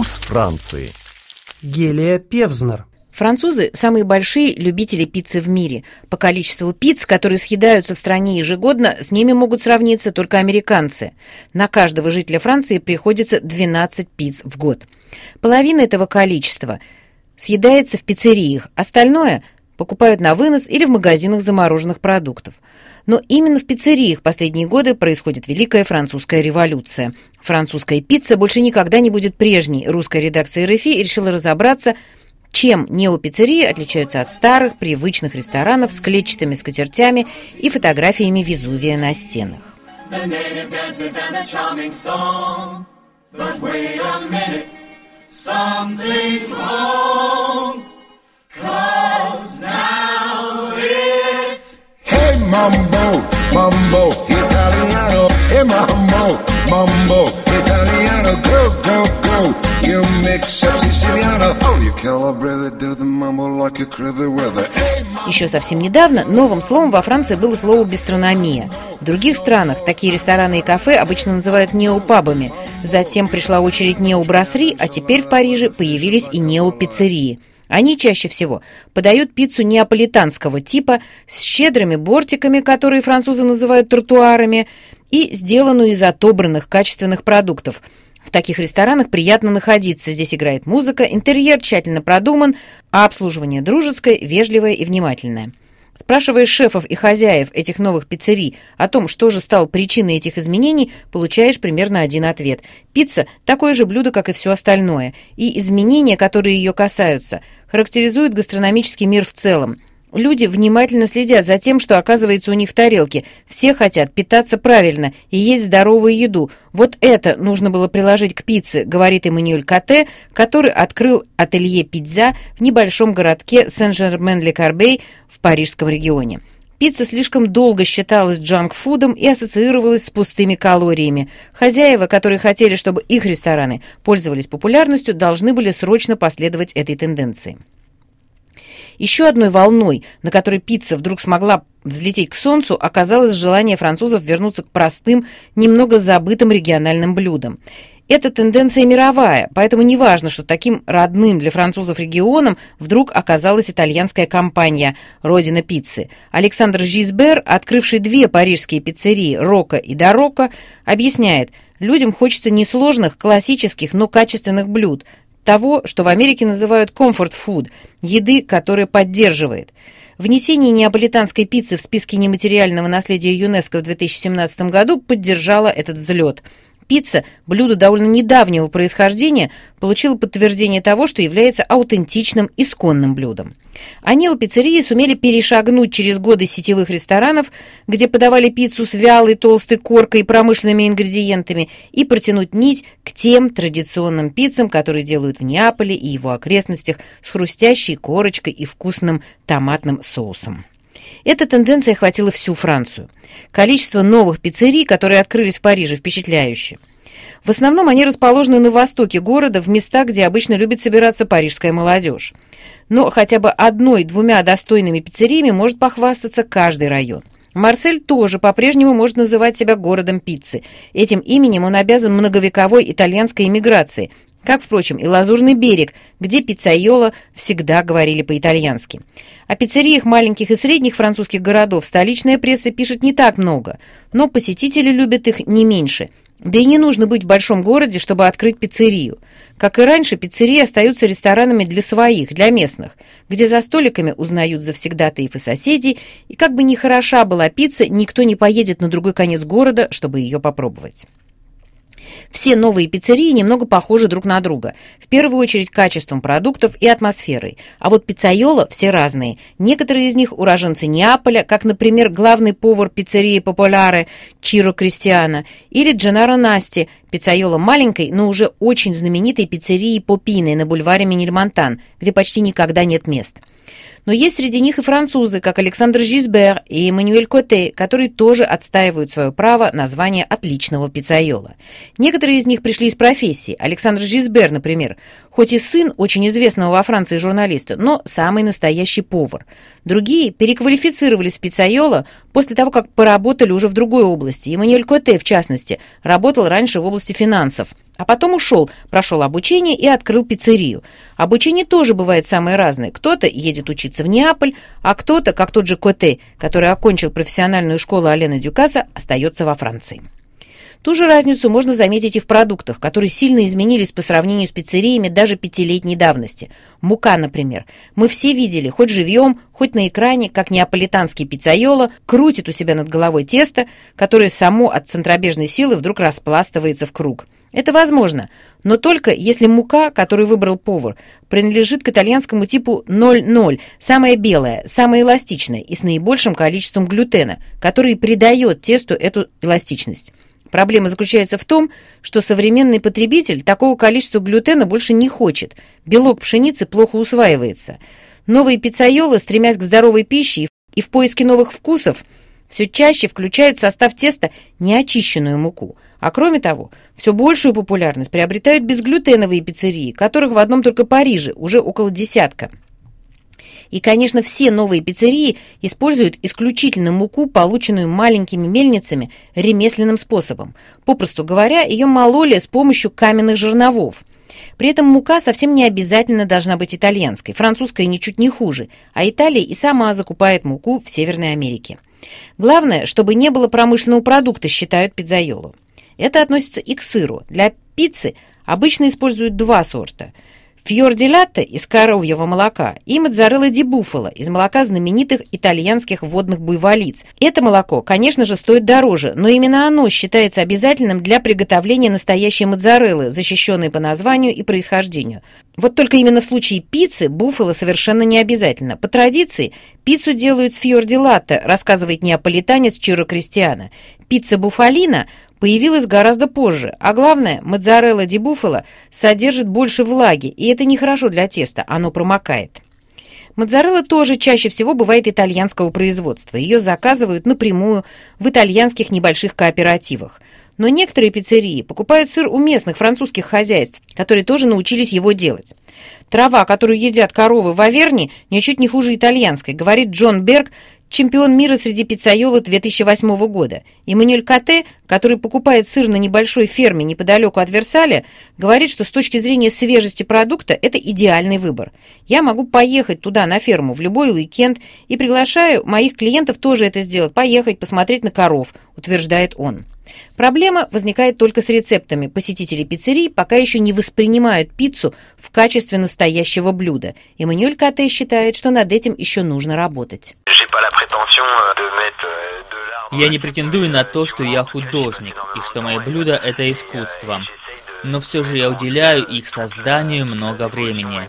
Вкус Франции. Гелия Певзнер. Французы – самые большие любители пиццы в мире. По количеству пиц, которые съедаются в стране ежегодно, с ними могут сравниться только американцы. На каждого жителя Франции приходится 12 пиц в год. Половина этого количества съедается в пиццериях, остальное покупают на вынос или в магазинах замороженных продуктов. Но именно в пиццериях последние годы происходит Великая Французская революция. Французская пицца больше никогда не будет прежней. Русская редакция РФИ решила разобраться – чем неопиццерии отличаются от старых, привычных ресторанов с клетчатыми скатертями и фотографиями Везувия на стенах. Hey mambo, mambo, italiano, go, go, go. You mix up Siciliano. Oh, you calibrate do the mumble like a crither weather. Еще совсем недавно новым словом во Франции было слово «бистрономия». В других странах такие рестораны и кафе обычно называют неопабами. Затем пришла очередь необрасри, а теперь в Париже появились и неопиццерии. Они чаще всего подают пиццу неаполитанского типа с щедрыми бортиками, которые французы называют тротуарами, и сделанную из отобранных качественных продуктов – в таких ресторанах приятно находиться. Здесь играет музыка, интерьер тщательно продуман, а обслуживание дружеское, вежливое и внимательное. Спрашивая шефов и хозяев этих новых пиццерий о том, что же стало причиной этих изменений, получаешь примерно один ответ. Пицца – такое же блюдо, как и все остальное, и изменения, которые ее касаются, характеризуют гастрономический мир в целом – Люди внимательно следят за тем, что оказывается у них в тарелке. Все хотят питаться правильно и есть здоровую еду. Вот это нужно было приложить к пицце, говорит Эммануэль Кате, который открыл ателье «Пицца» в небольшом городке Сен-Жермен-Ле-Карбей в парижском регионе. Пицца слишком долго считалась джанк-фудом и ассоциировалась с пустыми калориями. Хозяева, которые хотели, чтобы их рестораны пользовались популярностью, должны были срочно последовать этой тенденции. Еще одной волной, на которой пицца вдруг смогла взлететь к солнцу, оказалось желание французов вернуться к простым, немного забытым региональным блюдам. Это тенденция мировая, поэтому не важно, что таким родным для французов регионом вдруг оказалась итальянская компания «Родина пиццы». Александр Жизбер, открывший две парижские пиццерии «Рока» и «Дорока», объясняет, людям хочется не сложных, классических, но качественных блюд – того, что в Америке называют comfort food, еды, которая поддерживает. Внесение неаполитанской пиццы в списки нематериального наследия ЮНЕСКО в 2017 году поддержало этот взлет – Пицца, блюдо довольно недавнего происхождения, получила подтверждение того, что является аутентичным исконным блюдом. Они у пиццерии сумели перешагнуть через годы сетевых ресторанов, где подавали пиццу с вялой толстой коркой и промышленными ингредиентами, и протянуть нить к тем традиционным пиццам, которые делают в Неаполе и его окрестностях с хрустящей корочкой и вкусным томатным соусом. Эта тенденция охватила всю Францию. Количество новых пиццерий, которые открылись в Париже, впечатляющее. В основном они расположены на востоке города, в местах, где обычно любит собираться парижская молодежь. Но хотя бы одной-двумя достойными пиццериями может похвастаться каждый район. Марсель тоже по-прежнему может называть себя городом пиццы. Этим именем он обязан многовековой итальянской иммиграции, как, впрочем, и Лазурный берег, где пиццайола всегда говорили по-итальянски. О пиццериях маленьких и средних французских городов столичная пресса пишет не так много, но посетители любят их не меньше. Да и не нужно быть в большом городе, чтобы открыть пиццерию. Как и раньше, пиццерии остаются ресторанами для своих, для местных, где за столиками узнают завсегдатаев и соседей, и как бы ни хороша была пицца, никто не поедет на другой конец города, чтобы ее попробовать. Все новые пиццерии немного похожи друг на друга. В первую очередь качеством продуктов и атмосферой. А вот пиццайола все разные. Некоторые из них уроженцы Неаполя, как, например, главный повар пиццерии Популяры Чиро Кристиана или Дженнаро Насти, пиццайола маленькой, но уже очень знаменитой пиццерии Popine на бульваре Менильмонтан, где почти никогда нет мест. Но есть среди них и французы, как Александр Жизбер и Эммануэль Коте, которые тоже отстаивают свое право на звание отличного пиццайола. Некоторые из них пришли из профессии. Александр Жизбер, например, хоть и сын очень известного во Франции журналиста, но самый настоящий повар. Другие переквалифицировались в пиццайола после того, как поработали уже в другой области. Эммануэль Коте, в частности, работал раньше в области финансов. А потом ушел, прошел обучение и открыл пиццерию. Обучение тоже бывает самое разное. Кто-то едет учиться в Неаполь, а кто-то, как тот же Коте, который окончил профессиональную школу Алена Дюкаса, остается во Франции. Ту же разницу можно заметить и в продуктах, которые сильно изменились по сравнению с пиццериями даже пятилетней давности. Мука, например. Мы все видели, хоть живьем, хоть на экране, как неаполитанский пиццайоло крутит у себя над головой тесто, которое само от центробежной силы вдруг распластывается в круг. Это возможно, но только если мука, которую выбрал повар, принадлежит к итальянскому типу 0,0, самая белая, самая эластичная и с наибольшим количеством глютена, который придает тесту эту эластичность. Проблема заключается в том, что современный потребитель такого количества глютена больше не хочет. Белок пшеницы плохо усваивается. Новые пиццайолы, стремясь к здоровой пище и в поиске новых вкусов, все чаще включают в состав теста неочищенную муку. А кроме того, все большую популярность приобретают безглютеновые пиццерии, которых в одном только Париже уже около десятка. И, конечно, все новые пиццерии используют исключительно муку, полученную маленькими мельницами ремесленным способом. Попросту говоря, ее мололи с помощью каменных жерновов. При этом мука совсем не обязательно должна быть итальянской, французская ничуть не хуже, а Италия и сама закупает муку в Северной Америке. Главное, чтобы не было промышленного продукта, считают пиццайолу. Это относится и к сыру. Для пиццы обычно используют два сорта – Фьорди латте из коровьего молока и моцарелла ди буффало из молока знаменитых итальянских водных буйволиц. Это молоко, конечно же, стоит дороже, но именно оно считается обязательным для приготовления настоящей моцареллы, защищенной по названию и происхождению. Вот только именно в случае пиццы буффало совершенно не обязательно. По традиции, пиццу делают с фьорди латте, рассказывает неаполитанец Чиро Кристиана. Пицца буфалина появилась гораздо позже, а главное, моцарелла ди буффало содержит больше влаги, и это нехорошо для теста, оно промокает. Моцарелла тоже чаще всего бывает итальянского производства. Ее заказывают напрямую в итальянских небольших кооперативах. Но некоторые пиццерии покупают сыр у местных французских хозяйств, которые тоже научились его делать. Трава, которую едят коровы в Оверни, ничуть не хуже итальянской, говорит Джон Берг, чемпион мира среди пиццайолов 2008 года. Эммануэль Коте, который покупает сыр на небольшой ферме неподалеку от Версаля, говорит, что с точки зрения свежести продукта это идеальный выбор. Я могу поехать туда, на ферму, в любой уикенд и приглашаю моих клиентов тоже это сделать, поехать посмотреть на коров, утверждает он. Проблема возникает только с рецептами. Посетители пиццерий пока еще не воспринимают пиццу в качестве настоящего блюда. Эммануэль Кате считает, что над этим еще нужно работать. Я не претендую на то, что я художник, и что мое блюдо — это искусство. Но все же я уделяю их созданию много времени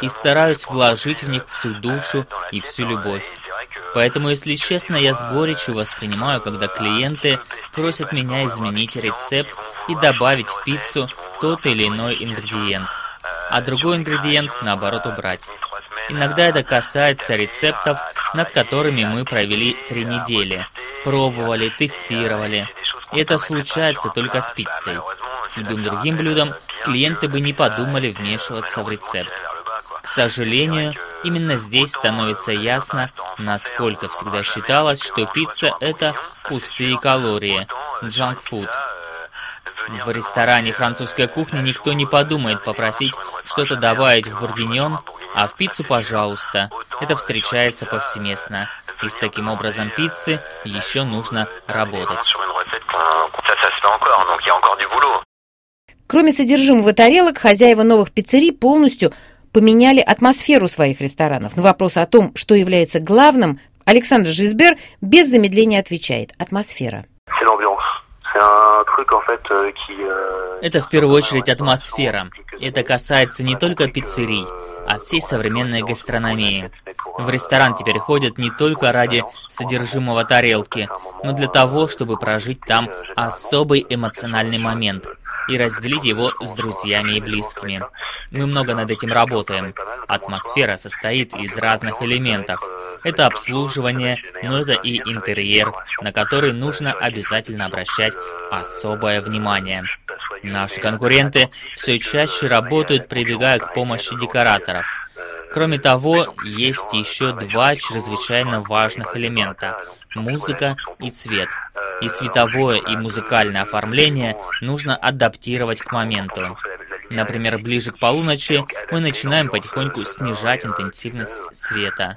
и стараюсь вложить в них всю душу и всю любовь. Поэтому, если честно, я с горечью воспринимаю, когда клиенты просят меня изменить рецепт и добавить в пиццу тот или иной ингредиент, а другой ингредиент, наоборот, убрать. Иногда это касается рецептов, над которыми мы провели три недели, пробовали, тестировали. И это случается только с пиццей. С любым другим блюдом клиенты бы не подумали вмешиваться в рецепт. К сожалению, именно здесь становится ясно, насколько всегда считалось, что пицца — это пустые калории, джанк-фуд. В ресторане французской кухни никто не подумает попросить что-то добавить в бургиньон, а в пиццу, пожалуйста. Это встречается повсеместно. И с таким образом пиццы еще нужно работать. Кроме содержимого тарелок, хозяева новых пиццерий полностью поменяли атмосферу своих ресторанов. На вопрос о том, что является главным, Александр Жизбер без замедления отвечает – атмосфера. Это в первую очередь атмосфера. Это касается не только пиццерий, а всей современной гастрономии. В ресторан теперь ходят не только ради содержимого тарелки, но для того, чтобы прожить там особый эмоциональный момент и разделить его с друзьями и близкими. Мы много над этим работаем. атмосфера состоит из разных элементов. Это обслуживание, но это и интерьер, на который нужно обязательно обращать особое внимание. Наши конкуренты все чаще работают, прибегая к помощи декораторов. Кроме того, есть еще два чрезвычайно важных элемента – музыка и цвет. И световое, и музыкальное оформление нужно адаптировать к моменту. Например, ближе к полуночи мы начинаем потихоньку снижать интенсивность света,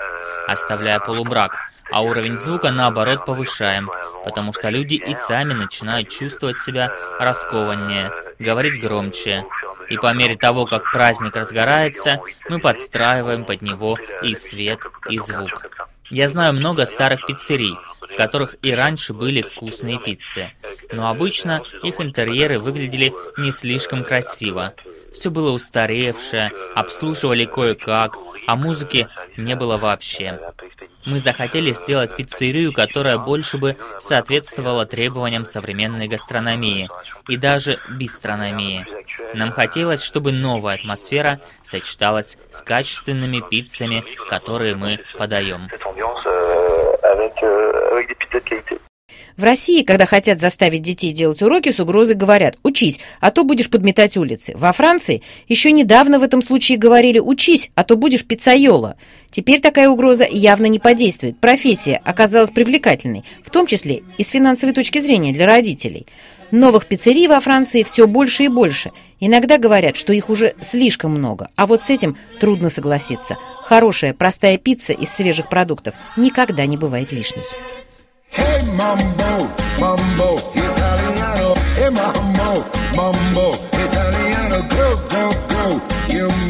оставляя полумрак, а уровень звука наоборот повышаем, потому что люди и сами начинают чувствовать себя раскованнее, говорить громче. И по мере того, как праздник разгорается, мы подстраиваем под него и свет, и звук. Я знаю много старых пиццерий, в которых и раньше были вкусные пиццы, но обычно их интерьеры выглядели не слишком красиво. Все было устаревшее, обслуживали кое-как, а музыки не было вообще. Мы захотели сделать пиццерию, которая больше бы соответствовала требованиям современной гастрономии и даже бистрономии. Нам хотелось, чтобы новая атмосфера сочеталась с качественными пиццами, которые мы подаем. В России, когда хотят заставить детей делать уроки, с угрозой говорят «учись, а то будешь подметать улицы». Во Франции еще недавно в этом случае говорили «учись, а то будешь пиццайола». Теперь такая угроза явно не подействует. Профессия оказалась привлекательной, в том числе и с финансовой точки зрения для родителей. Новых пиццерий во Франции все больше и больше. Иногда говорят, что их уже слишком много. А вот с этим трудно согласиться. Хорошая, простая пицца из свежих продуктов никогда не бывает лишней. Hey mambo, mambo, Italiano. Hey mambo, mambo, Italiano.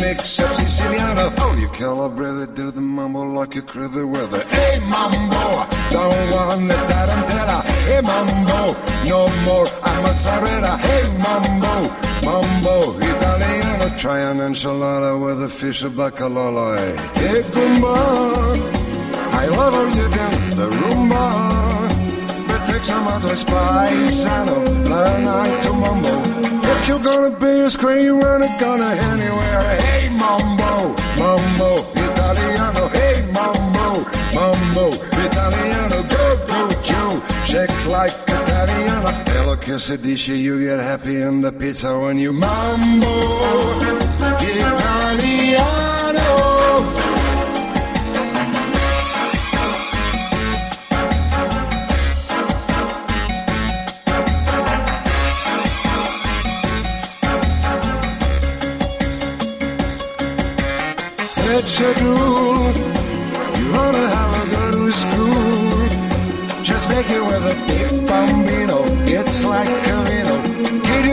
Up Siciliano. Oh, you calibrate do the mambo like a critter weather. Hey mambo, don't want the tarantella. Hey mambo, no more a mozzarella. Hey mambo, mambo, Italiano. Try an enchilada with a fish of bacalao. Hey gumba. I love how you dance the rumba some other's paisano, blind eye to mumbo. If you're gonna be a screenwriter, gonna anywhere. Hey, mumbo, mumbo, Italiano. Hey, mumbo, mumbo, Italiano. Go, go, Joe, shake like Italiano. Hello, kiss it, dish, you get happy in the pizza when you mumbo.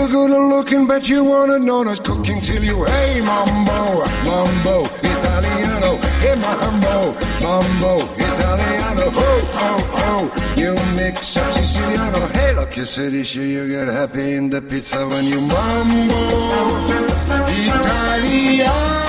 You're good looking, but you wanna know not cooking till you hey mambo, mambo, Italiano, hey mambo, mambo, Italiano, ho ho ho. You mix up Siciliano, hey look, you said you get happy in the pizza when you mambo, Italiano.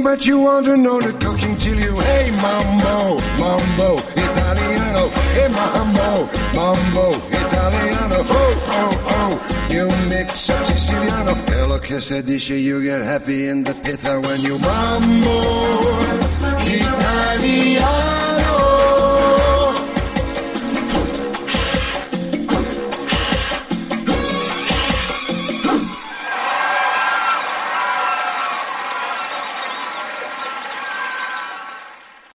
Looking, but you want to know the cooking till you hey mambo, mambo, Italiano. Hey mambo, mambo, Italiano. Oh, oh, oh. You mix up Siciliano. Hello, quesadilla, you get happy in the pita when you mambo, Italiano.